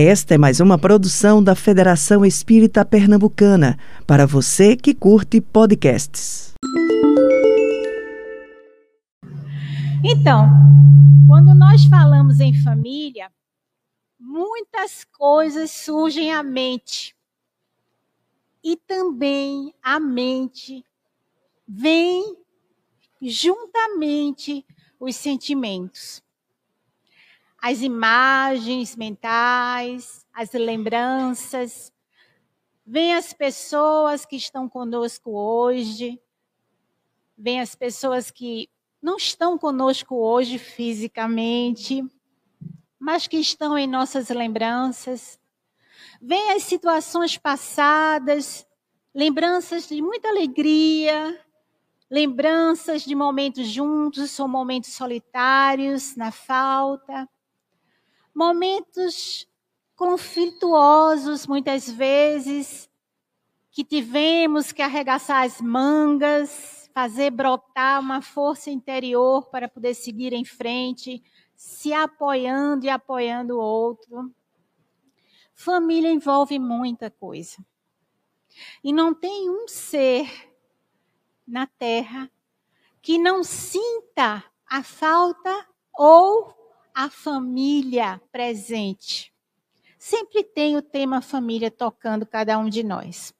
Esta é mais uma produção da Federação Espírita Pernambucana, para você que curte podcasts. Então, quando nós falamos em família, muitas coisas surgem à mente. E também a mente vem juntamente os sentimentos as imagens mentais, as lembranças. Vem as pessoas que estão conosco hoje, vem as pessoas que não estão conosco hoje fisicamente, mas que estão em nossas lembranças. Vem as situações passadas, lembranças de muita alegria, lembranças de momentos juntos ou momentos solitários, na falta momentos conflituosos, muitas vezes, que tivemos que arregaçar as mangas, fazer brotar uma força interior para poder seguir em frente, se apoiando e apoiando o outro. Família envolve muita coisa. E não tem um ser na terra que não sinta a falta ou a família presente. Sempre tem o tema família tocando cada um de nós.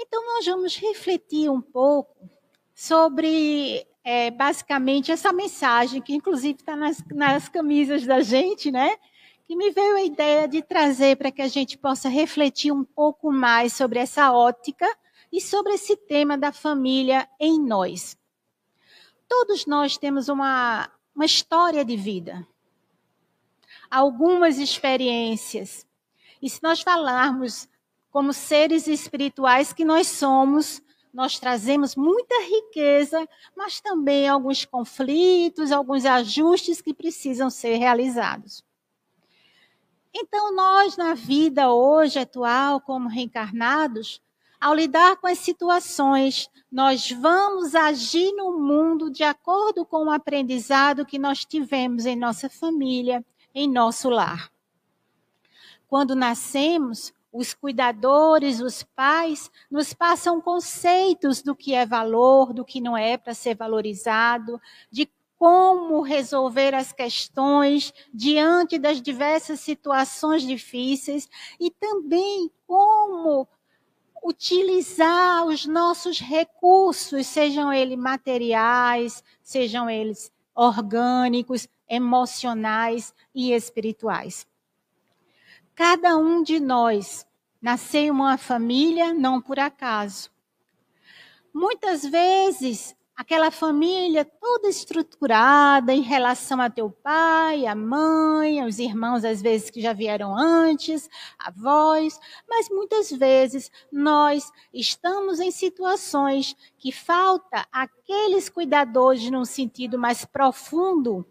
Então, nós vamos refletir um pouco sobre, é, basicamente, essa mensagem, que inclusive está nas, nas camisas da gente, né? Que me veio a ideia de trazer para que a gente possa refletir um pouco mais sobre essa ótica e sobre esse tema da família em nós. Todos nós temos uma uma história de vida, algumas experiências. E se nós falarmos como seres espirituais que nós somos, nós trazemos muita riqueza, mas também alguns conflitos, alguns ajustes que precisam ser realizados. Então, nós, na vida hoje atual, como reencarnados, ao lidar com as situações, nós vamos agir no mundo de acordo com o aprendizado que nós tivemos em nossa família, em nosso lar. Quando nascemos, os cuidadores, os pais, nos passam conceitos do que é valor, do que não é para ser valorizado, de como resolver as questões diante das diversas situações difíceis e também como utilizar os nossos recursos, sejam eles materiais, sejam eles orgânicos, emocionais e espirituais. Cada um de nós nasceu uma família não por acaso. Muitas vezes aquela família toda estruturada em relação a teu pai, a mãe, os irmãos às vezes que já vieram antes, avós, mas muitas vezes nós estamos em situações que falta aqueles cuidadores num sentido mais profundo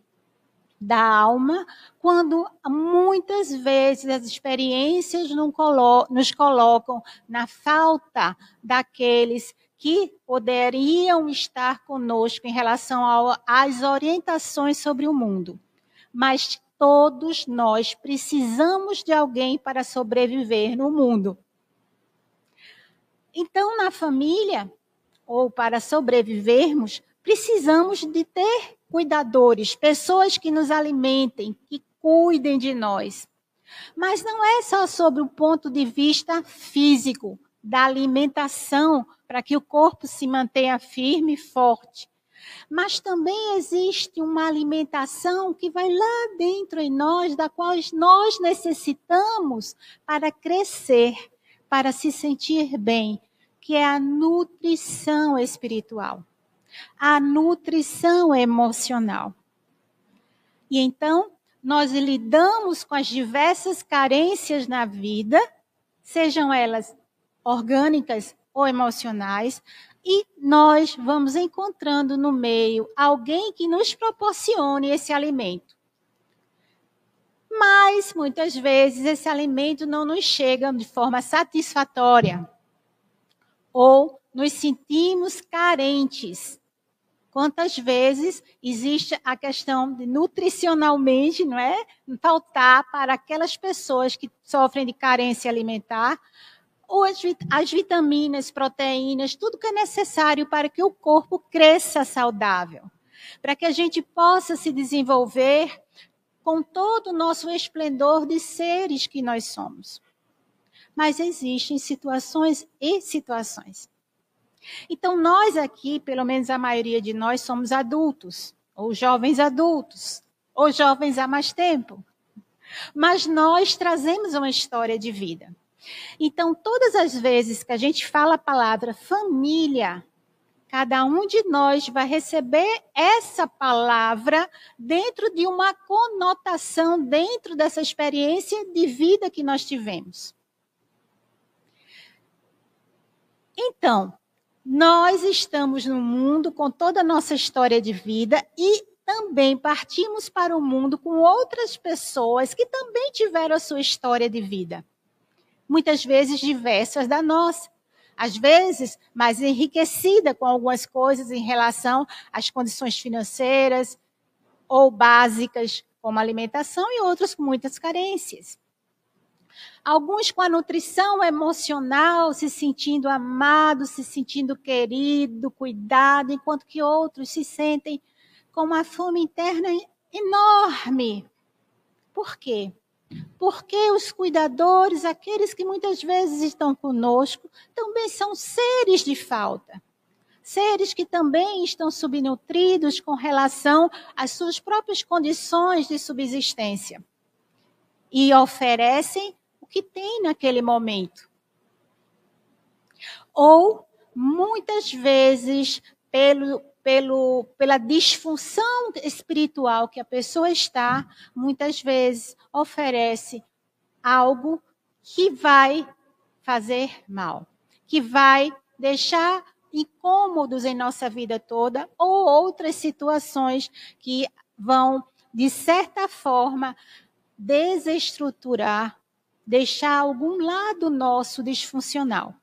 da alma, quando muitas vezes as experiências nos colocam na falta daqueles que poderiam estar conosco em relação às orientações sobre o mundo. Mas todos nós precisamos de alguém para sobreviver no mundo. Então, na família, ou para sobrevivermos, precisamos de ter cuidadores, pessoas que nos alimentem, que cuidem de nós. Mas não é só sobre o ponto de vista físico, da alimentação para que o corpo se mantenha firme e forte. Mas também existe uma alimentação que vai lá dentro em nós, da qual nós necessitamos para crescer, para se sentir bem, que é a nutrição espiritual, a nutrição emocional. E então, nós lidamos com as diversas carências na vida, sejam elas orgânicas ou emocionais, e nós vamos encontrando no meio alguém que nos proporcione esse alimento. Mas muitas vezes esse alimento não nos chega de forma satisfatória ou nos sentimos carentes. Quantas vezes existe a questão de nutricionalmente, não é? Faltar para aquelas pessoas que sofrem de carência alimentar, ou as, as vitaminas, proteínas, tudo que é necessário para que o corpo cresça saudável, para que a gente possa se desenvolver com todo o nosso esplendor de seres que nós somos. Mas existem situações e situações. Então, nós aqui, pelo menos a maioria de nós, somos adultos, ou jovens adultos, ou jovens há mais tempo. Mas nós trazemos uma história de vida. Então, todas as vezes que a gente fala a palavra família, cada um de nós vai receber essa palavra dentro de uma conotação, dentro dessa experiência de vida que nós tivemos. Então, nós estamos no mundo com toda a nossa história de vida e também partimos para o mundo com outras pessoas que também tiveram a sua história de vida. Muitas vezes diversas da nossa. Às vezes, mais enriquecida com algumas coisas em relação às condições financeiras ou básicas, como alimentação, e outras com muitas carências. Alguns com a nutrição emocional, se sentindo amado, se sentindo querido, cuidado, enquanto que outros se sentem com uma fome interna enorme. Por quê? Porque os cuidadores, aqueles que muitas vezes estão conosco, também são seres de falta. Seres que também estão subnutridos com relação às suas próprias condições de subsistência. E oferecem que tem naquele momento. Ou, muitas vezes, pelo, pelo, pela disfunção espiritual que a pessoa está, muitas vezes oferece algo que vai fazer mal, que vai deixar incômodos em nossa vida toda, ou outras situações que vão, de certa forma, desestruturar deixar algum lado nosso disfuncional.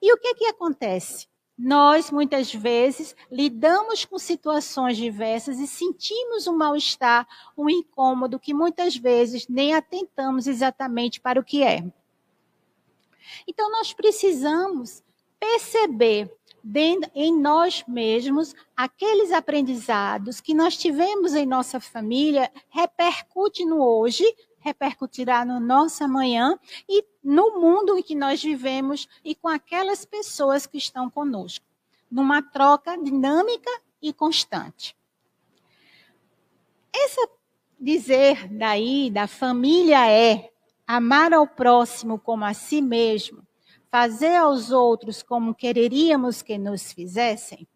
E o que que acontece? Nós, muitas vezes, lidamos com situações diversas e sentimos um mal-estar, um incômodo que muitas vezes nem atentamos exatamente para o que é. Então, nós precisamos perceber em nós mesmos aqueles aprendizados que nós tivemos em nossa família repercute no hoje, repercutirá no nosso amanhã e no mundo em que nós vivemos e com aquelas pessoas que estão conosco, numa troca dinâmica e constante. Essa dizer daí da família é amar ao próximo como a si mesmo, fazer aos outros como quereríamos que nos fizessem?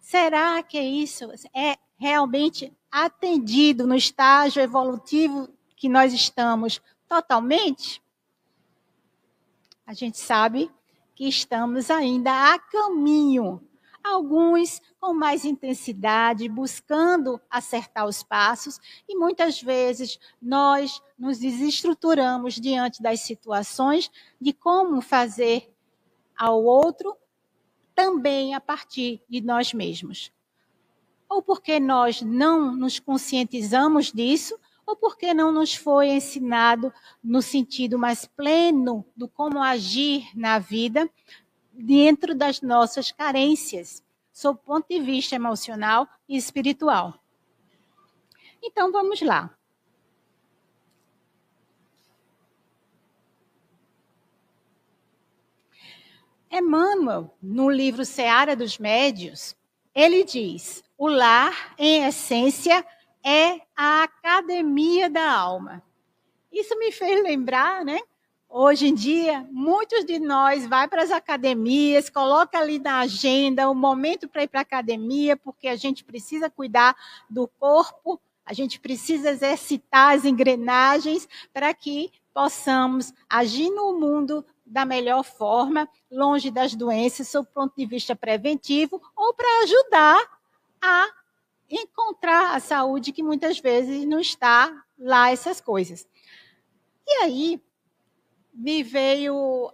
Será que isso é realmente atendido no estágio evolutivo que nós estamos totalmente, a gente sabe que estamos ainda a caminho. Alguns com mais intensidade, buscando acertar os passos, e muitas vezes nós nos desestruturamos diante das situações de como fazer ao outro também a partir de nós mesmos. Ou porque nós não nos conscientizamos disso, ou porque não nos foi ensinado no sentido mais pleno do como agir na vida dentro das nossas carências, sob o ponto de vista emocional e espiritual. Então vamos lá. Emmanuel, no livro Seara dos Médios, ele diz: o lar, em essência, é a academia da alma. Isso me fez lembrar, né? Hoje em dia, muitos de nós vai para as academias, coloca ali na agenda o momento para ir para a academia, porque a gente precisa cuidar do corpo, a gente precisa exercitar as engrenagens para que possamos agir no mundo da melhor forma, longe das doenças, sob o ponto de vista preventivo, ou para ajudar a encontrar a saúde que muitas vezes não está lá essas coisas. E aí me veio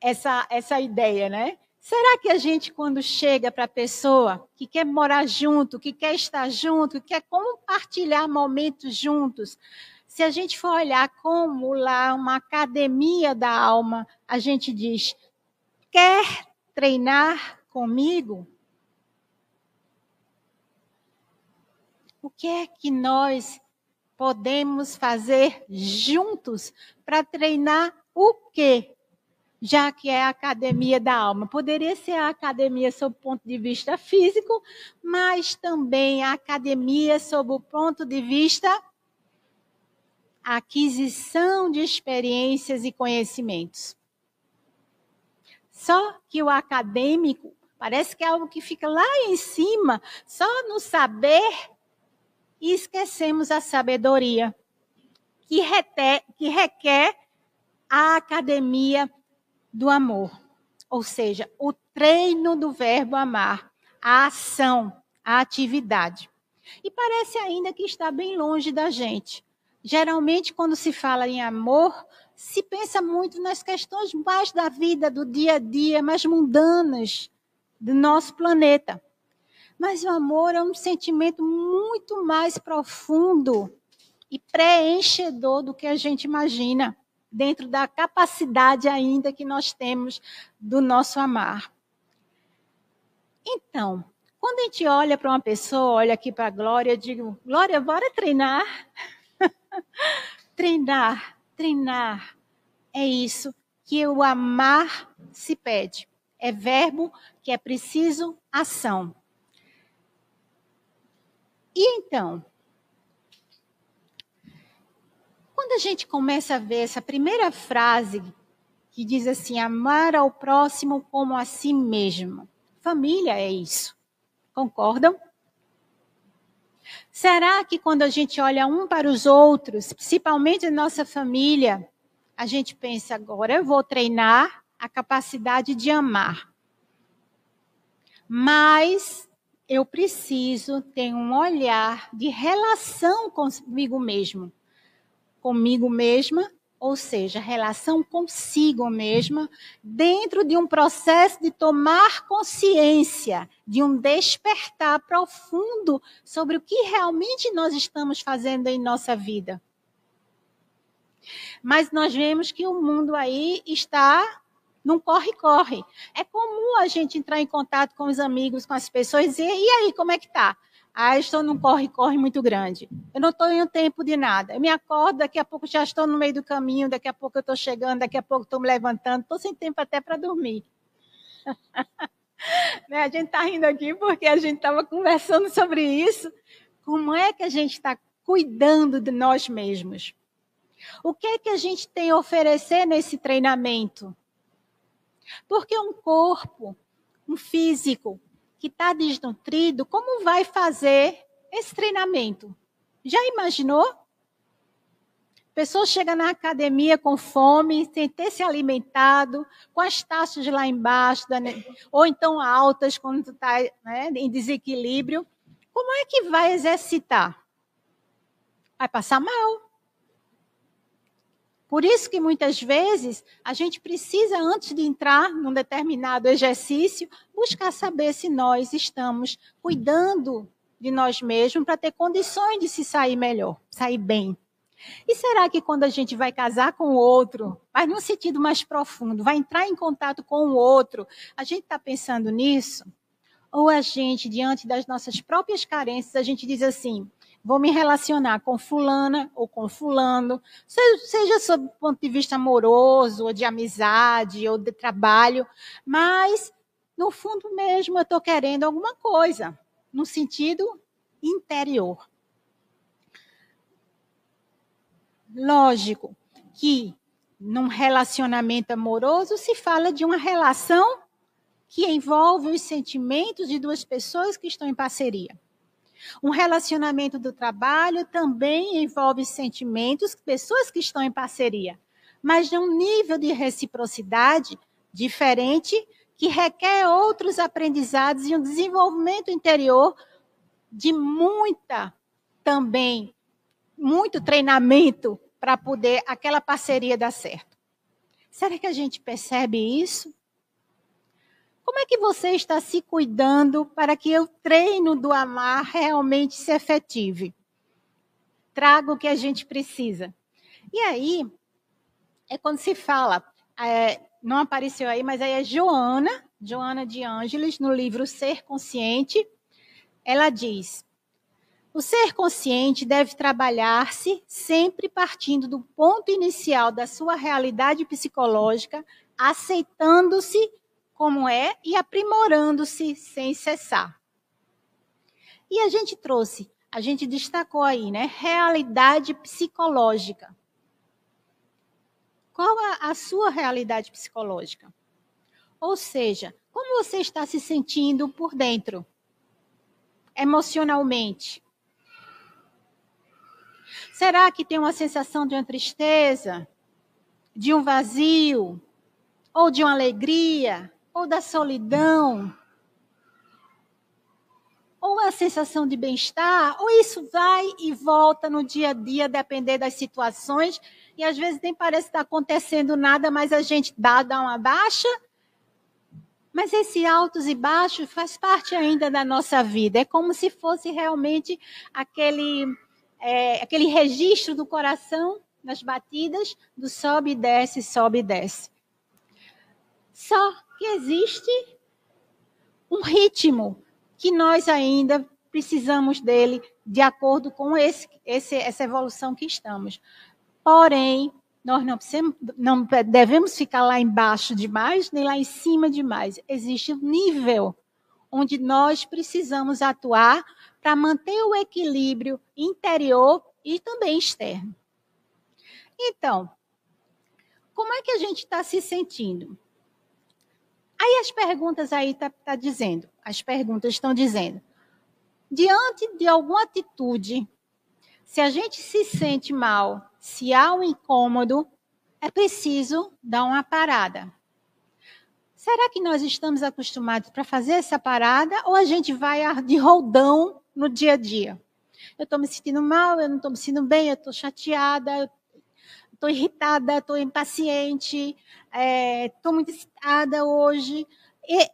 essa, essa ideia, né? Será que a gente, quando chega para a pessoa que quer morar junto, que quer estar junto, que quer compartilhar momentos juntos, se a gente for olhar como lá uma academia da alma, a gente diz: quer treinar comigo? O que é que nós podemos fazer juntos para treinar o quê? já que é a academia da alma. Poderia ser a academia sob o ponto de vista físico, mas também a academia sob o ponto de vista aquisição de experiências e conhecimentos. Só que o acadêmico parece que é algo que fica lá em cima, só no saber, e esquecemos a sabedoria, que, reter, que requer a academia do amor. Ou seja, o treino do verbo amar, a ação, a atividade. E parece ainda que está bem longe da gente. Geralmente, quando se fala em amor, se pensa muito nas questões mais da vida, do dia a dia, mais mundanas do nosso planeta. Mas o amor é um sentimento muito mais profundo e preenchedor do que a gente imagina dentro da capacidade ainda que nós temos do nosso amar. Então, quando a gente olha para uma pessoa, olha aqui para a Glória, eu digo, Glória, bora treinar. treinar, treinar. É isso que o amar se pede. É verbo que é preciso ação. E então, quando a gente começa a ver essa primeira frase que diz assim: amar ao próximo como a si mesmo. Família é isso. Concordam? Será que quando a gente olha um para os outros, principalmente a nossa família, a gente pensa agora eu vou treinar a capacidade de amar. Mas eu preciso ter um olhar de relação comigo mesmo comigo mesma, ou seja, relação consigo mesma, dentro de um processo de tomar consciência, de um despertar profundo sobre o que realmente nós estamos fazendo em nossa vida. Mas nós vemos que o mundo aí está num corre-corre. É comum a gente entrar em contato com os amigos, com as pessoas e e aí, como é que tá? Ah, estou num corre-corre muito grande. Eu não estou em tempo de nada. Eu me acordo, daqui a pouco já estou no meio do caminho, daqui a pouco eu estou chegando, daqui a pouco estou me levantando, estou sem tempo até para dormir. né? A gente está rindo aqui porque a gente estava conversando sobre isso. Como é que a gente está cuidando de nós mesmos? O que é que a gente tem a oferecer nesse treinamento? Porque um corpo, um físico, que está desnutrido, como vai fazer esse treinamento? Já imaginou? Pessoa chega na academia com fome, sem ter se alimentado, com as taxas lá embaixo, ou então altas, quando está né, em desequilíbrio. Como é que vai exercitar? Vai passar mal. Por isso que muitas vezes a gente precisa, antes de entrar num determinado exercício, buscar saber se nós estamos cuidando de nós mesmos para ter condições de se sair melhor, sair bem. E será que quando a gente vai casar com o outro, mas num sentido mais profundo, vai entrar em contato com o outro, a gente está pensando nisso? Ou a gente, diante das nossas próprias carências, a gente diz assim: vou me relacionar com fulana ou com fulano, seja, sob o ponto de vista amoroso, ou de amizade, ou de trabalho, mas no fundo mesmo eu estou querendo alguma coisa, no sentido interior. Lógico que num relacionamento amoroso se fala de uma relação que envolve os sentimentos de duas pessoas que estão em parceria. Um relacionamento do trabalho também envolve sentimentos, pessoas que estão em parceria, mas de um nível de reciprocidade diferente que requer outros aprendizados e um desenvolvimento interior de muita também muito treinamento para poder aquela parceria dar certo. Será que a gente percebe isso? Como é que você está se cuidando para que o treino do amar realmente se efetive? Traga o que a gente precisa. E aí, é quando se fala, é, não apareceu aí, mas aí é Joana, Joana de Ângeles, no livro Ser Consciente, ela diz: o ser consciente deve trabalhar-se sempre partindo do ponto inicial da sua realidade psicológica, aceitando-se como é e aprimorando-se sem cessar. E a gente trouxe, a gente destacou aí, né? Realidade psicológica. Qual a, a sua realidade psicológica? Ou seja, como você está se sentindo por dentro? Emocionalmente. Será que tem uma sensação de uma tristeza, de um vazio, ou de uma alegria, ou da solidão? Ou a sensação de bem-estar, ou isso vai e volta no dia a dia, depender das situações, e às vezes nem parece estar acontecendo nada, mas a gente dá, dá uma baixa. Mas esse altos e baixos faz parte ainda da nossa vida. É como se fosse realmente aquele, é, aquele registro do coração nas batidas do sobe e desce, sobe e desce. Só que existe um ritmo que nós ainda precisamos dele de acordo com esse, esse, essa evolução que estamos. Porém, nós não, não devemos ficar lá embaixo demais, nem lá em cima demais. Existe um nível onde nós precisamos atuar para manter o equilíbrio interior e também externo. Então, como é que a gente está se sentindo? Aí as perguntas aí tá, tá dizendo, as perguntas estão dizendo, diante de alguma atitude, se a gente se sente mal se há um incômodo, é preciso dar uma parada. Será que nós estamos acostumados para fazer essa parada ou a gente vai de roldão no dia a dia? Eu estou me sentindo mal, eu não estou me sentindo bem, eu estou chateada, estou irritada, estou impaciente, estou é, muito excitada hoje. E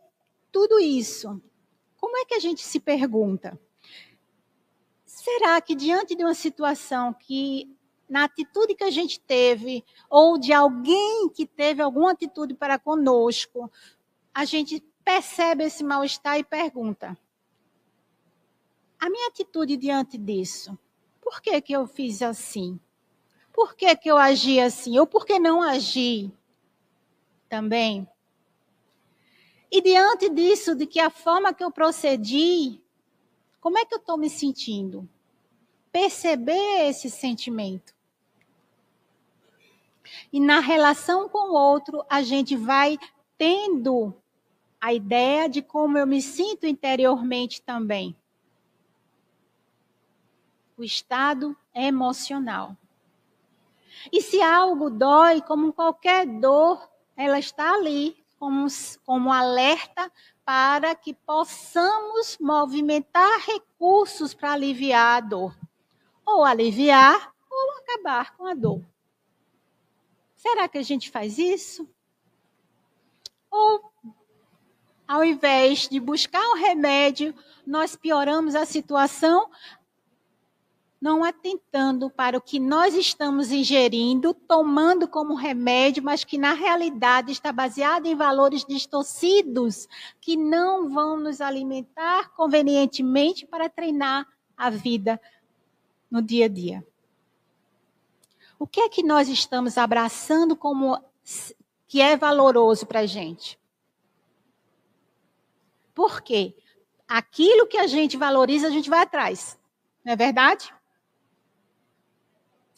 tudo isso, como é que a gente se pergunta? Será que diante de uma situação que na atitude que a gente teve, ou de alguém que teve alguma atitude para conosco, a gente percebe esse mal-estar e pergunta: a minha atitude diante disso, por que, que eu fiz assim? Por que, que eu agi assim? Ou por que não agi também? E diante disso, de que a forma que eu procedi, como é que eu estou me sentindo? Perceber esse sentimento. E na relação com o outro, a gente vai tendo a ideia de como eu me sinto interiormente também. O estado emocional. E se algo dói, como qualquer dor, ela está ali como, como alerta para que possamos movimentar recursos para aliviar a dor. Ou aliviar ou acabar com a dor. Será que a gente faz isso? Ou, ao invés de buscar o remédio, nós pioramos a situação, não atentando para o que nós estamos ingerindo, tomando como remédio, mas que na realidade está baseado em valores distorcidos que não vão nos alimentar convenientemente para treinar a vida no dia a dia. O que é que nós estamos abraçando como que é valoroso para a gente? Por quê? Aquilo que a gente valoriza, a gente vai atrás. Não é verdade?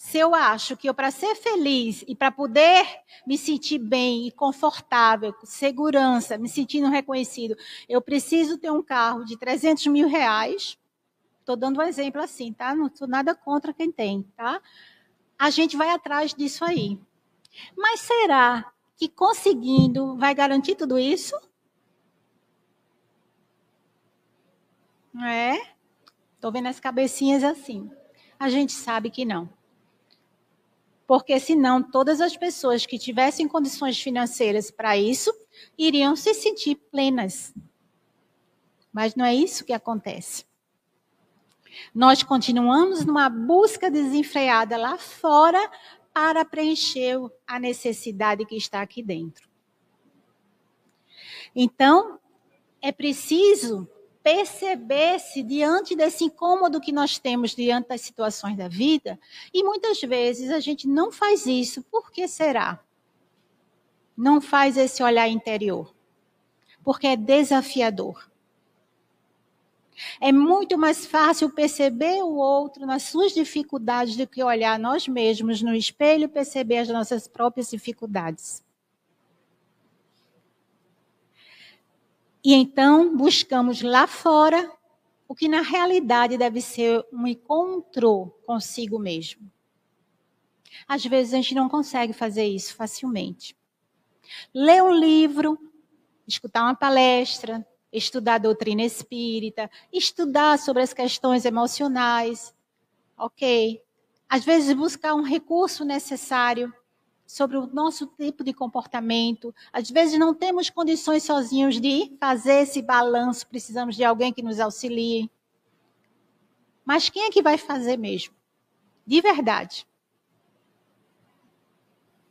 Se eu acho que eu, para ser feliz e para poder me sentir bem e confortável, com segurança, me sentindo reconhecido, eu preciso ter um carro de 300 mil reais. Estou dando um exemplo assim, tá? Não sou nada contra quem tem, tá? a gente vai atrás disso aí. Mas será que conseguindo vai garantir tudo isso? É? Estou vendo as cabecinhas assim. A gente sabe que não. Porque senão todas as pessoas que tivessem condições financeiras para isso iriam se sentir plenas. Mas não é isso que acontece. Nós continuamos numa busca desenfreada lá fora para preencher a necessidade que está aqui dentro. Então, é preciso perceber-se diante desse incômodo que nós temos diante das situações da vida, e muitas vezes a gente não faz isso. Por que será? Não faz esse olhar interior. Porque é desafiador. É muito mais fácil perceber o outro nas suas dificuldades do que olhar nós mesmos no espelho e perceber as nossas próprias dificuldades. E então buscamos lá fora o que na realidade deve ser um encontro consigo mesmo. Às vezes a gente não consegue fazer isso facilmente. Ler um livro, escutar uma palestra, estudar a doutrina espírita, estudar sobre as questões emocionais, ok? Às vezes buscar um recurso necessário sobre o nosso tipo de comportamento. Às vezes não temos condições sozinhos de fazer esse balanço, precisamos de alguém que nos auxilie. Mas quem é que vai fazer mesmo? De verdade.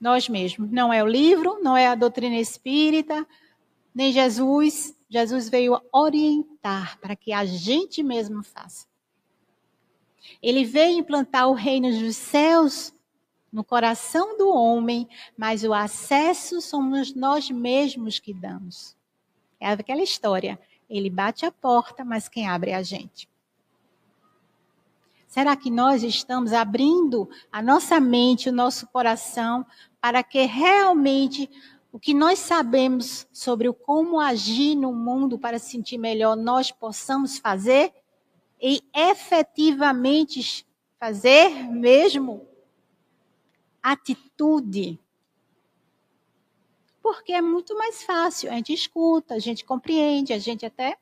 Nós mesmos. Não é o livro, não é a doutrina espírita, nem Jesus. Jesus veio orientar para que a gente mesmo faça. Ele veio implantar o reino dos céus no coração do homem, mas o acesso somos nós mesmos que damos. É aquela história. Ele bate a porta, mas quem abre é a gente. Será que nós estamos abrindo a nossa mente, o nosso coração, para que realmente o que nós sabemos sobre o como agir no mundo para se sentir melhor, nós possamos fazer e efetivamente fazer mesmo atitude. Porque é muito mais fácil. A gente escuta, a gente compreende, a gente até.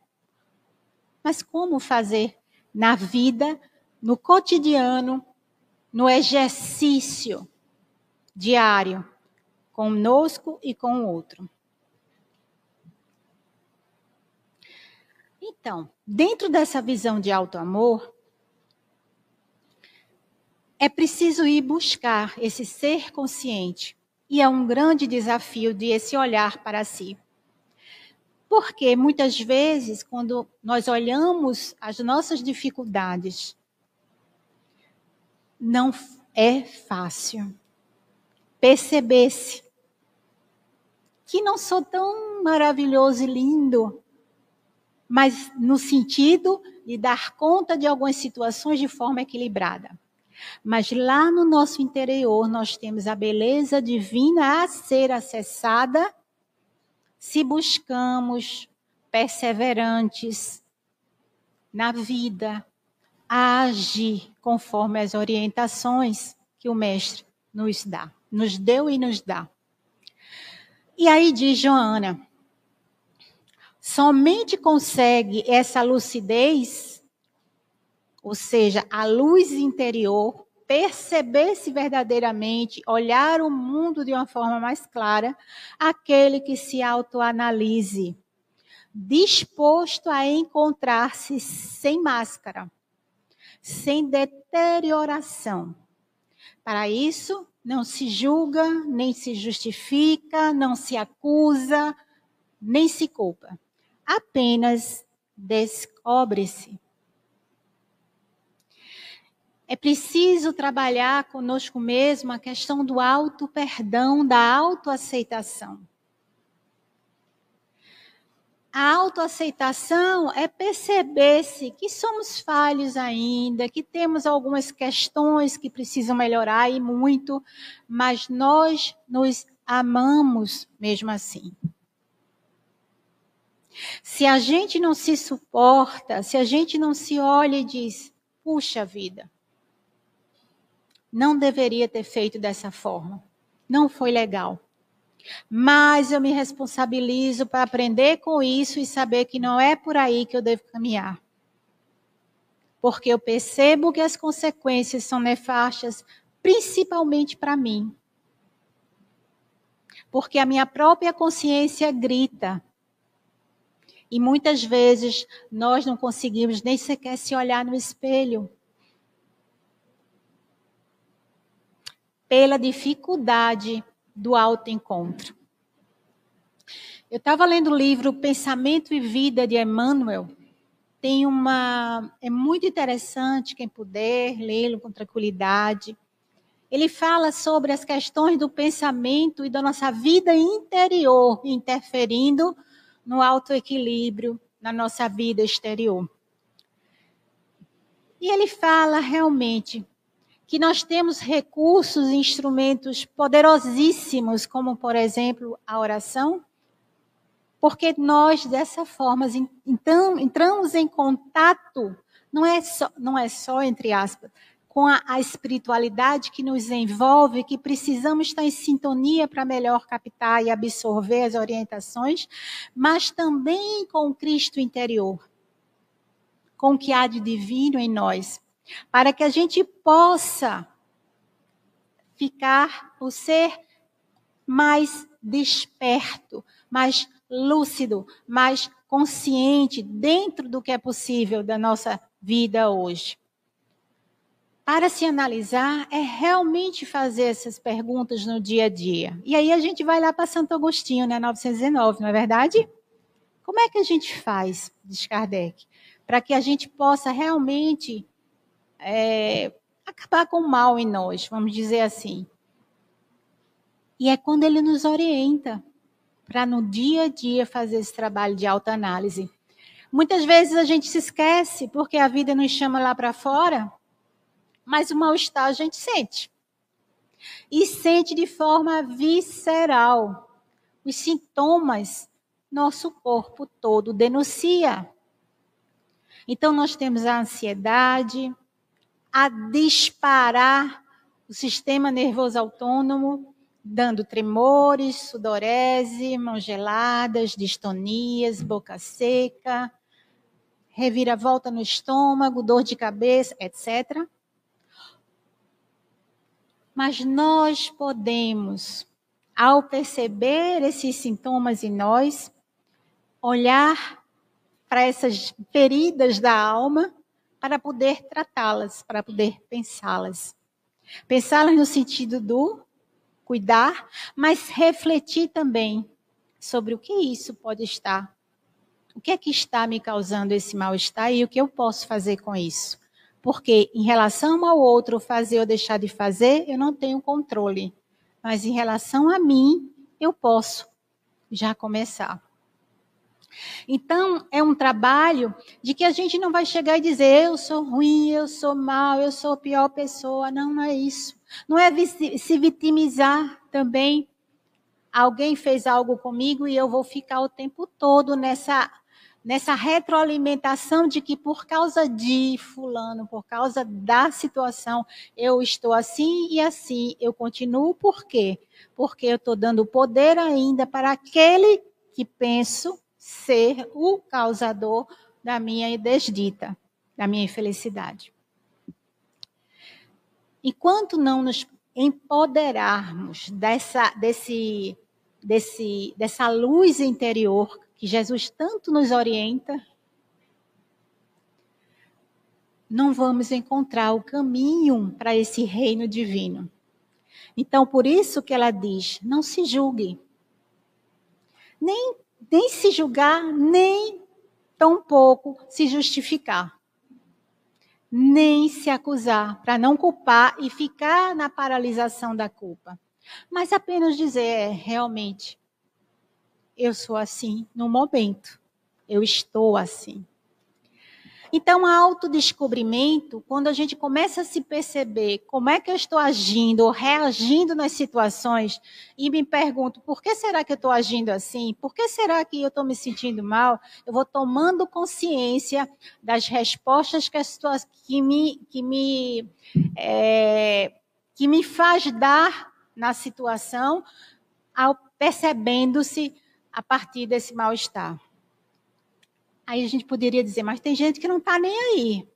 Mas como fazer na vida, no cotidiano, no exercício diário, conosco e com o outro? Então, dentro dessa visão de alto amor, é preciso ir buscar esse ser consciente. E é um grande desafio de esse olhar para si. Porque muitas vezes, quando nós olhamos as nossas dificuldades, não é fácil perceber-se que não sou tão maravilhoso e lindo, mas no sentido de dar conta de algumas situações de forma equilibrada. Mas lá no nosso interior nós temos a beleza divina a ser acessada se buscamos perseverantes na vida, agir conforme as orientações que o mestre nos dá, nos deu e nos dá. E aí diz Joana, somente consegue essa lucidez ou seja, a luz interior, perceber-se verdadeiramente, olhar o mundo de uma forma mais clara, aquele que se autoanalise, disposto a encontrar-se sem máscara, sem deterioração. Para isso, não se julga, nem se justifica, não se acusa, nem se culpa. Apenas descobre-se é preciso trabalhar conosco mesmo a questão do auto-perdão, da autoaceitação. A autoaceitação é perceber-se que somos falhos ainda, que temos algumas questões que precisam melhorar e muito, mas nós nos amamos mesmo assim. Se a gente não se suporta, se a gente não se olha e diz, puxa vida, não deveria ter feito dessa forma. Não foi legal. Mas eu me responsabilizo para aprender com isso e saber que não é por aí que eu devo caminhar. Porque eu percebo que as consequências são nefastas, principalmente para mim. Porque a minha própria consciência grita. E muitas vezes nós não conseguimos nem sequer se olhar no espelho. Pela dificuldade do autoencontro. Eu estava lendo o livro Pensamento e Vida de Emmanuel. Tem uma. É muito interessante, quem puder, lê-lo com tranquilidade. Ele fala sobre as questões do pensamento e da nossa vida interior interferindo no autoequilíbrio na nossa vida exterior. E ele fala realmente que nós temos recursos instrumentos poderosíssimos, como, por exemplo, a oração, porque nós, dessa forma, então, entramos em contato, não é só, não é só entre aspas, com a, a espiritualidade que nos envolve, que precisamos estar em sintonia para melhor captar e absorver as orientações, mas também com o Cristo interior, com o que há de divino em nós, para que a gente possa ficar, o ser mais desperto, mais lúcido, mais consciente dentro do que é possível da nossa vida hoje para se analisar é realmente fazer essas perguntas no dia a dia. E aí a gente vai lá para Santo Agostinho, né, 919, não é verdade? Como é que a gente faz, diz Kardec, para que a gente possa realmente é, acabar com o mal em nós, vamos dizer assim? E é quando ele nos orienta para no dia a dia fazer esse trabalho de autoanálise. Muitas vezes a gente se esquece porque a vida nos chama lá para fora mas o mal-estar a gente sente. E sente de forma visceral. Os sintomas, nosso corpo todo denuncia. Então, nós temos a ansiedade, a disparar o sistema nervoso autônomo, dando tremores, sudorese, mãos geladas, distonias, boca seca, reviravolta no estômago, dor de cabeça, etc. Mas nós podemos, ao perceber esses sintomas em nós, olhar para essas feridas da alma para poder tratá-las, para poder pensá-las. Pensá-las no sentido do cuidar, mas refletir também sobre o que isso pode estar. O que é que está me causando esse mal-estar e o que eu posso fazer com isso? Porque em relação ao outro fazer ou deixar de fazer, eu não tenho controle. Mas em relação a mim, eu posso já começar. Então, é um trabalho de que a gente não vai chegar e dizer eu sou ruim, eu sou mal, eu sou a pior pessoa. Não, não é isso. Não é se vitimizar também. Alguém fez algo comigo e eu vou ficar o tempo todo nessa nessa retroalimentação de que por causa de fulano, por causa da situação, eu estou assim e assim, eu continuo por quê? Porque eu estou dando poder ainda para aquele que penso ser o causador da minha desdita, da minha infelicidade. Enquanto não nos empoderarmos dessa, desse, desse, dessa luz interior que Jesus tanto nos orienta, não vamos encontrar o caminho para esse reino divino. Então, por isso que ela diz: não se julgue. Nem, nem se julgar, nem tampouco se justificar. Nem se acusar, para não culpar e ficar na paralisação da culpa. Mas apenas dizer, é, realmente, eu sou assim no momento. Eu estou assim. Então, autodescobrimento, quando a gente começa a se perceber como é que eu estou agindo ou reagindo nas situações e me pergunto por que será que eu estou agindo assim? Por que será que eu estou me sentindo mal? Eu vou tomando consciência das respostas que, as que me, que me, é, que me faz dar na situação, percebendo-se a partir desse mal-estar. Aí a gente poderia dizer, mas tem gente que não está nem aí.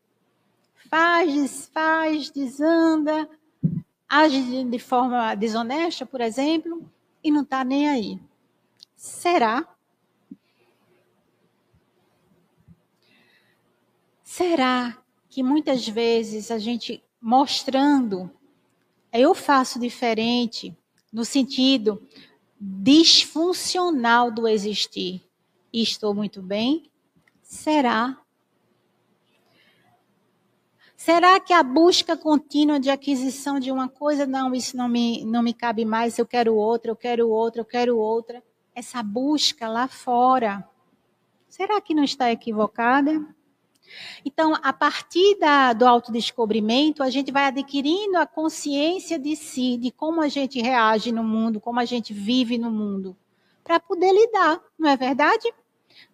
Faz, desfaz, desanda. age de forma desonesta, por exemplo, e não está nem aí. Será? Será que muitas vezes a gente mostrando, eu faço diferente, no sentido disfuncional do existir, e estou muito bem? Será? Será que a busca contínua de aquisição de uma coisa, não, isso não me, não me cabe mais, eu quero outra, eu quero outra, eu quero outra. Essa busca lá fora, será que não está equivocada? Então, a partir da, do autodescobrimento, a gente vai adquirindo a consciência de si, de como a gente reage no mundo, como a gente vive no mundo, para poder lidar, não é verdade?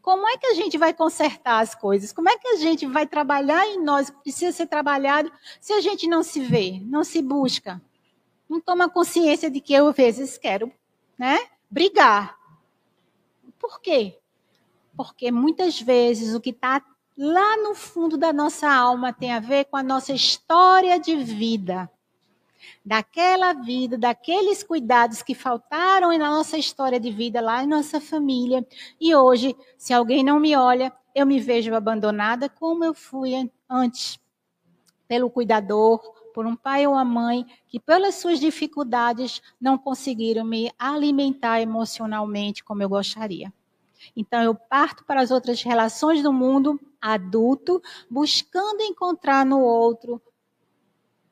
Como é que a gente vai consertar as coisas? Como é que a gente vai trabalhar em nós, que precisa ser trabalhado, se a gente não se vê, não se busca? Não toma consciência de que eu, às vezes, quero né, brigar. Por quê? Porque muitas vezes o que está lá no fundo da nossa alma tem a ver com a nossa história de vida daquela vida, daqueles cuidados que faltaram na nossa história de vida, lá em nossa família. E hoje, se alguém não me olha, eu me vejo abandonada como eu fui antes, pelo cuidador, por um pai ou uma mãe que, pelas suas dificuldades, não conseguiram me alimentar emocionalmente como eu gostaria. Então, eu parto para as outras relações do mundo adulto, buscando encontrar no outro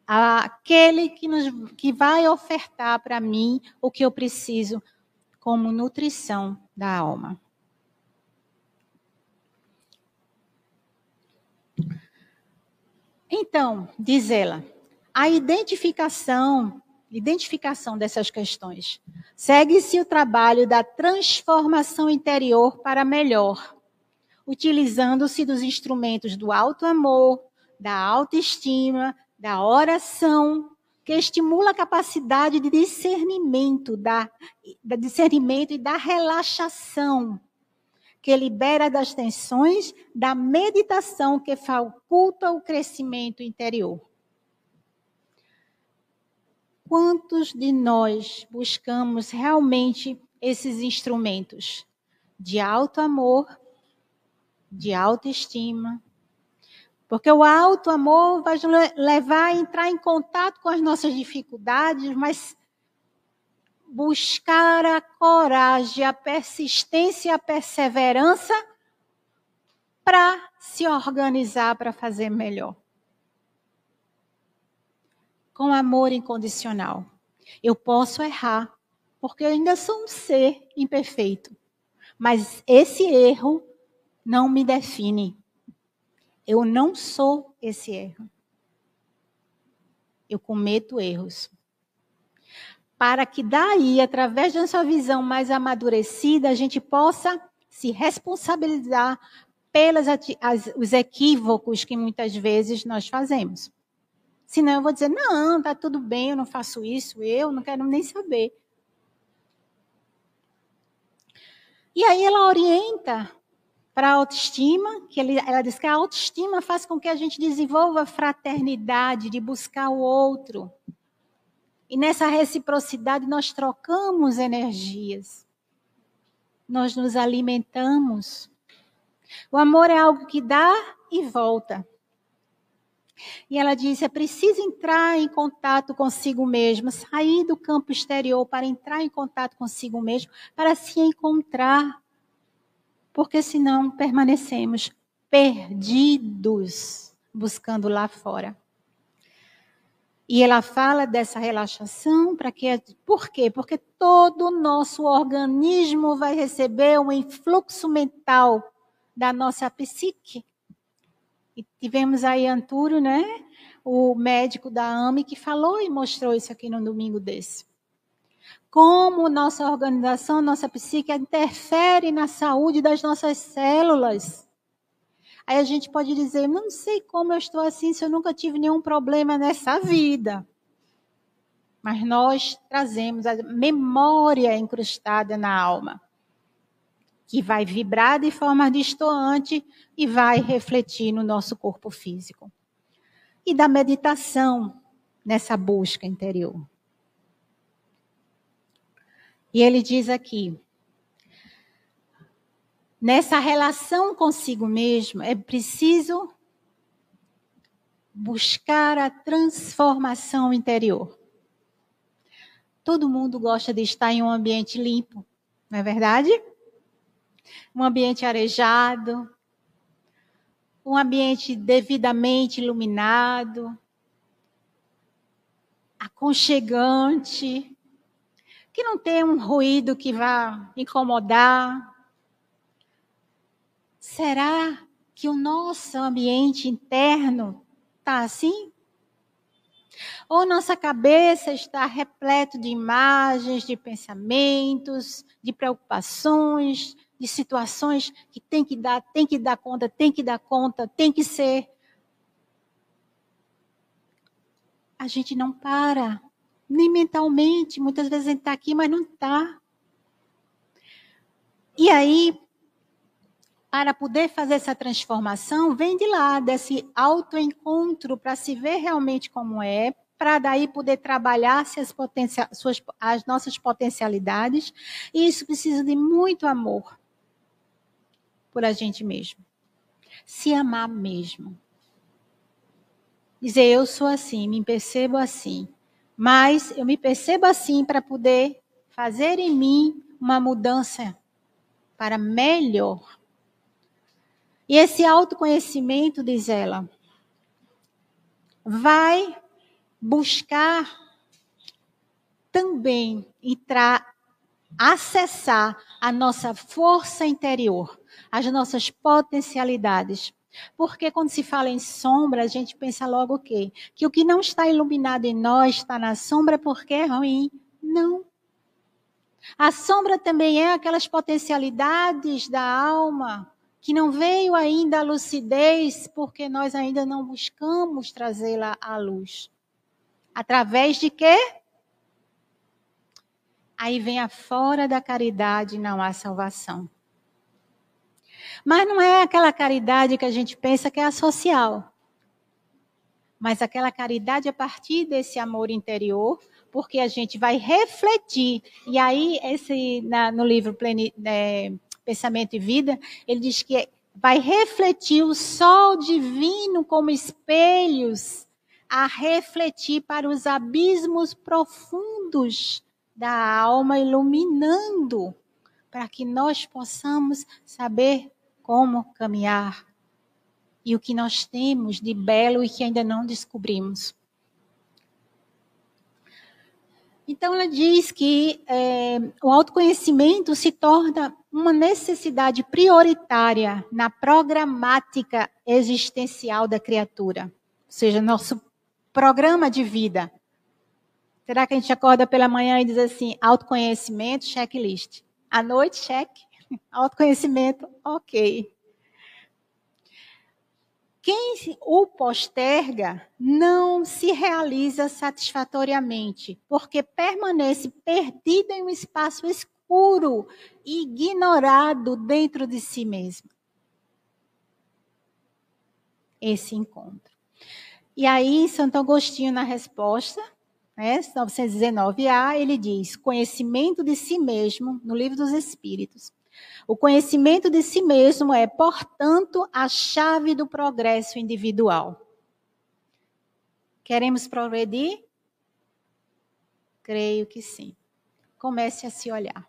aquele que, nos, que vai ofertar para mim o que eu preciso como nutrição da alma. Então, diz ela, a identificação, identificação dessas questões. Segue-se o trabalho da transformação interior para melhor, utilizando-se dos instrumentos do alto amor, da autoestima, da oração, que estimula a capacidade de discernimento, da, da discernimento e da relaxação, que libera das tensões, da meditação que faculta o crescimento interior. Quantos de nós buscamos realmente esses instrumentos de alto amor, de autoestima, porque o alto amor vai nos levar a entrar em contato com as nossas dificuldades, mas buscar a coragem, a persistência, a perseverança para se organizar para fazer melhor. Com amor incondicional. Eu posso errar, porque eu ainda sou um ser imperfeito. Mas esse erro não me define. Eu não sou esse erro. Eu cometo erros. Para que daí, através da sua visão mais amadurecida, a gente possa se responsabilizar pelos os equívocos que muitas vezes nós fazemos. Senão eu vou dizer, não, tá tudo bem, eu não faço isso, eu não quero nem saber. E aí ela orienta para a autoestima, que ele, ela diz que a autoestima faz com que a gente desenvolva fraternidade, de buscar o outro. E nessa reciprocidade nós trocamos energias. Nós nos alimentamos. O amor é algo que dá e volta. E ela diz: é preciso entrar em contato consigo mesmo, sair do campo exterior para entrar em contato consigo mesmo, para se encontrar porque senão permanecemos perdidos buscando lá fora. E ela fala dessa relaxação para que por quê? Porque todo o nosso organismo vai receber um influxo mental da nossa psique. E tivemos aí Antúrio, né? O médico da AME que falou e mostrou isso aqui no domingo desse como nossa organização, nossa psique interfere na saúde das nossas células. Aí a gente pode dizer, não sei como eu estou assim se eu nunca tive nenhum problema nessa vida. Mas nós trazemos a memória incrustada na alma, que vai vibrar de forma distoante e vai refletir no nosso corpo físico. E da meditação, nessa busca interior. E ele diz aqui: nessa relação consigo mesmo, é preciso buscar a transformação interior. Todo mundo gosta de estar em um ambiente limpo, não é verdade? Um ambiente arejado, um ambiente devidamente iluminado, aconchegante, que não tem um ruído que vá incomodar. Será que o nosso ambiente interno está assim? Ou nossa cabeça está repleto de imagens, de pensamentos, de preocupações, de situações que tem que dar, tem que dar conta, tem que dar conta, tem que ser. A gente não para, nem mentalmente. Muitas vezes a gente está aqui, mas não está. E aí, para poder fazer essa transformação, vem de lá, desse autoencontro, para se ver realmente como é, para daí poder trabalhar as, suas, as nossas potencialidades. E isso precisa de muito amor por a gente mesmo. Se amar mesmo. Dizer, eu sou assim, me percebo assim. Mas eu me percebo assim para poder fazer em mim uma mudança para melhor. E esse autoconhecimento, diz ela, vai buscar também entrar, acessar a nossa força interior as nossas potencialidades. Porque quando se fala em sombra, a gente pensa logo o quê? Que o que não está iluminado em nós está na sombra porque é ruim. Não. A sombra também é aquelas potencialidades da alma que não veio ainda a lucidez porque nós ainda não buscamos trazê-la à luz. Através de quê? Aí vem a fora da caridade não há salvação. Mas não é aquela caridade que a gente pensa que é a social. Mas aquela caridade a partir desse amor interior, porque a gente vai refletir. E aí, esse, na, no livro Pleni, é, Pensamento e Vida, ele diz que vai refletir o sol divino como espelhos a refletir para os abismos profundos da alma, iluminando, para que nós possamos saber como caminhar e o que nós temos de belo e que ainda não descobrimos. Então, ela diz que é, o autoconhecimento se torna uma necessidade prioritária na programática existencial da criatura, ou seja, nosso programa de vida. Será que a gente acorda pela manhã e diz assim: autoconhecimento, checklist? À noite, check. Autoconhecimento, ok. Quem o posterga não se realiza satisfatoriamente, porque permanece perdido em um espaço escuro, ignorado dentro de si mesmo. Esse encontro. E aí, Santo Agostinho, na resposta, né, 919a, ele diz: conhecimento de si mesmo, no livro dos Espíritos, o conhecimento de si mesmo é, portanto, a chave do progresso individual. Queremos progredir? Creio que sim. Comece a se olhar,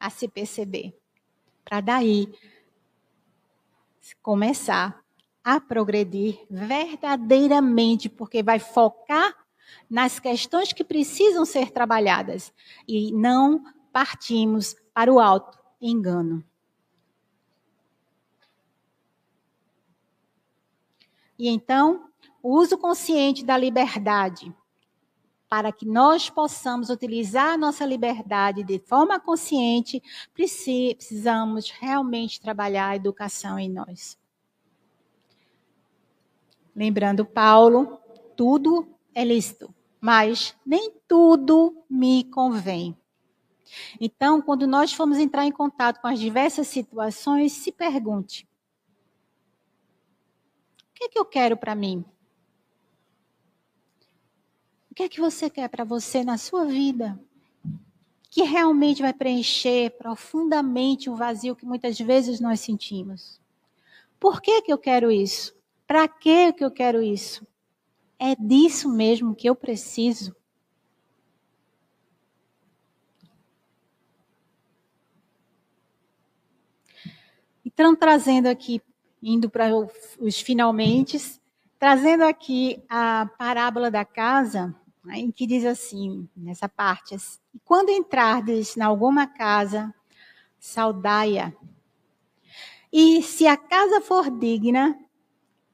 a se perceber, para daí começar a progredir verdadeiramente, porque vai focar nas questões que precisam ser trabalhadas e não partimos para o alto engano. E então, o uso consciente da liberdade, para que nós possamos utilizar a nossa liberdade de forma consciente, precisamos realmente trabalhar a educação em nós. Lembrando Paulo, tudo é lícito, mas nem tudo me convém. Então, quando nós formos entrar em contato com as diversas situações, se pergunte: o que é que eu quero para mim? O que é que você quer para você na sua vida? Que realmente vai preencher profundamente o vazio que muitas vezes nós sentimos. Por que, que eu quero isso? Para que, que eu quero isso? É disso mesmo que eu preciso? Então, trazendo aqui, indo para os finalmente, trazendo aqui a parábola da casa, né, em que diz assim, nessa parte, assim, quando entrardes em alguma casa, saudai-a. E se a casa for digna,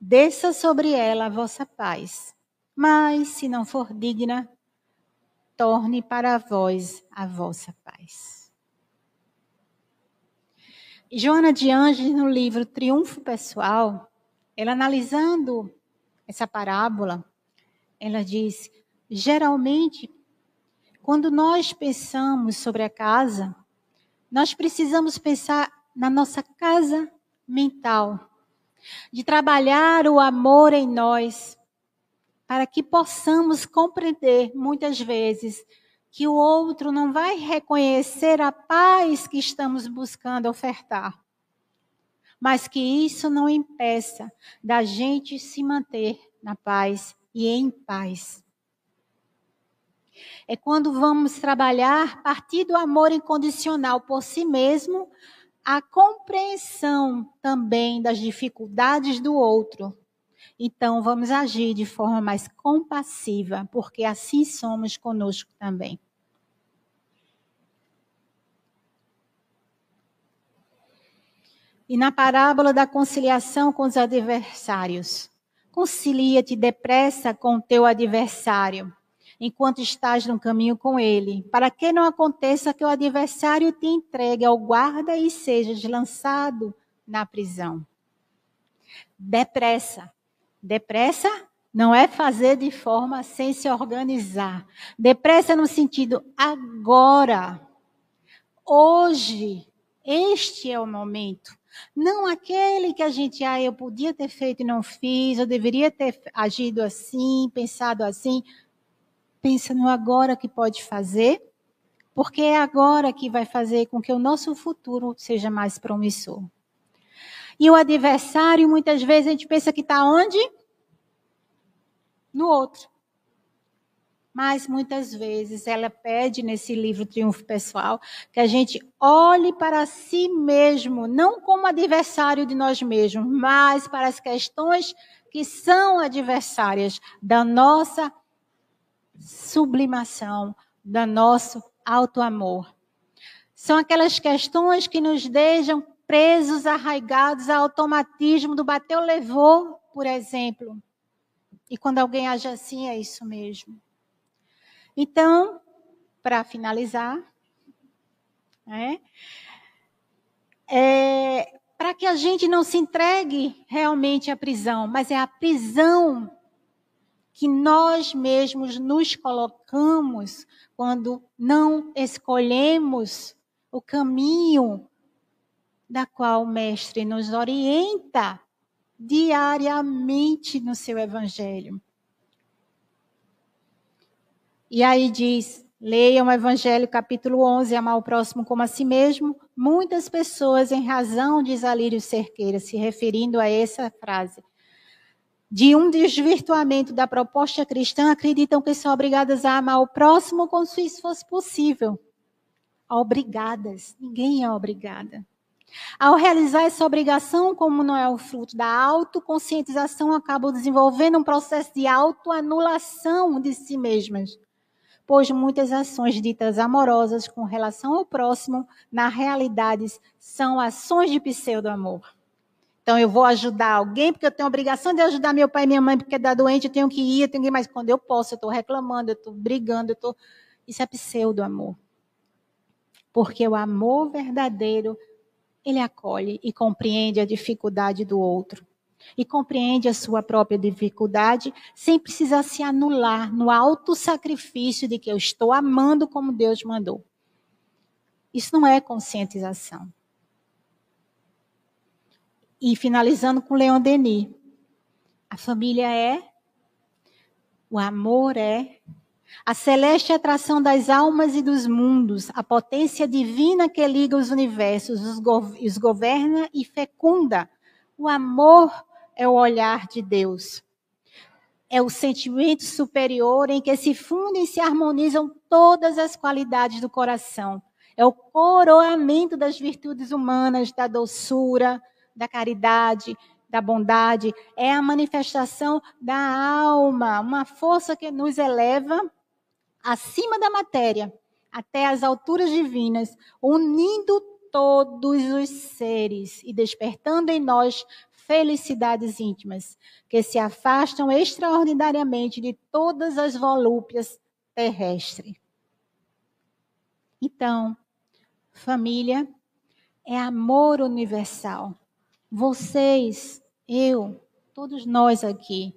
desça sobre ela a vossa paz. Mas se não for digna, torne para vós a vossa paz. Joana de Anjos, no livro Triunfo Pessoal, ela analisando essa parábola, ela diz: geralmente, quando nós pensamos sobre a casa, nós precisamos pensar na nossa casa mental, de trabalhar o amor em nós, para que possamos compreender muitas vezes que o outro não vai reconhecer a paz que estamos buscando ofertar. Mas que isso não impeça da gente se manter na paz e em paz. É quando vamos trabalhar partir do amor incondicional por si mesmo, a compreensão também das dificuldades do outro. Então, vamos agir de forma mais compassiva, porque assim somos conosco também. E na parábola da conciliação com os adversários, concilia-te depressa com o teu adversário, enquanto estás no caminho com ele, para que não aconteça que o adversário te entregue ao guarda e sejas lançado na prisão. Depressa. Depressa não é fazer de forma sem se organizar. Depressa no sentido agora, hoje, este é o momento. Não aquele que a gente, ah, eu podia ter feito e não fiz, eu deveria ter agido assim, pensado assim. Pensa no agora que pode fazer, porque é agora que vai fazer com que o nosso futuro seja mais promissor. E o adversário, muitas vezes, a gente pensa que está onde? No outro. Mas muitas vezes ela pede nesse livro Triunfo Pessoal que a gente olhe para si mesmo, não como adversário de nós mesmos, mas para as questões que são adversárias da nossa sublimação, do nosso auto-amor. São aquelas questões que nos deixam presos, arraigados ao automatismo do bateu, levou, por exemplo. E quando alguém age assim, é isso mesmo. Então, para finalizar, né, é, para que a gente não se entregue realmente à prisão, mas é a prisão que nós mesmos nos colocamos quando não escolhemos o caminho da qual o Mestre nos orienta diariamente no seu Evangelho. E aí diz: leiam o Evangelho, capítulo 11, amar o próximo como a si mesmo. Muitas pessoas, em razão de Zalírio Cerqueira, se referindo a essa frase, de um desvirtuamento da proposta cristã, acreditam que são obrigadas a amar o próximo como se isso fosse possível. Obrigadas. Ninguém é obrigada. Ao realizar essa obrigação, como não é o fruto da autoconscientização, acabam desenvolvendo um processo de autoanulação de si mesmas pois muitas ações ditas amorosas com relação ao próximo, na realidade, são ações de pseudo-amor. Então, eu vou ajudar alguém porque eu tenho a obrigação de ajudar meu pai e minha mãe porque está doente, eu tenho que ir, eu tenho que ir, mas quando eu posso, eu estou reclamando, eu estou brigando, eu estou... Isso é pseudo-amor. Porque o amor verdadeiro, ele acolhe e compreende a dificuldade do outro e compreende a sua própria dificuldade sem precisar se anular no alto sacrifício de que eu estou amando como Deus mandou. Isso não é conscientização. E finalizando com Leon Denis, a família é, o amor é A celeste atração das almas e dos mundos, a potência divina que liga os universos, os, os governa e fecunda. O amor é o olhar de Deus. É o sentimento superior em que se fundem e se harmonizam todas as qualidades do coração. É o coroamento das virtudes humanas, da doçura, da caridade, da bondade. É a manifestação da alma, uma força que nos eleva acima da matéria, até as alturas divinas, unindo todos os seres e despertando em nós felicidades íntimas, que se afastam extraordinariamente de todas as volúpias terrestres. Então, família é amor universal. Vocês, eu, todos nós aqui,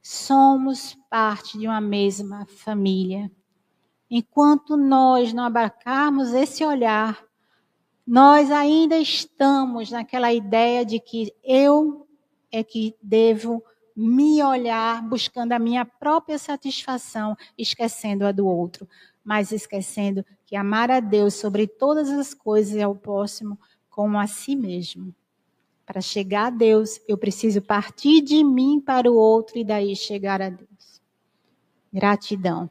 somos parte de uma mesma família. Enquanto nós não abarcarmos esse olhar, nós ainda estamos naquela ideia de que eu é que devo me olhar buscando a minha própria satisfação, esquecendo a do outro, mas esquecendo que amar a Deus sobre todas as coisas e ao próximo como a si mesmo. Para chegar a Deus, eu preciso partir de mim para o outro e daí chegar a Deus. Gratidão.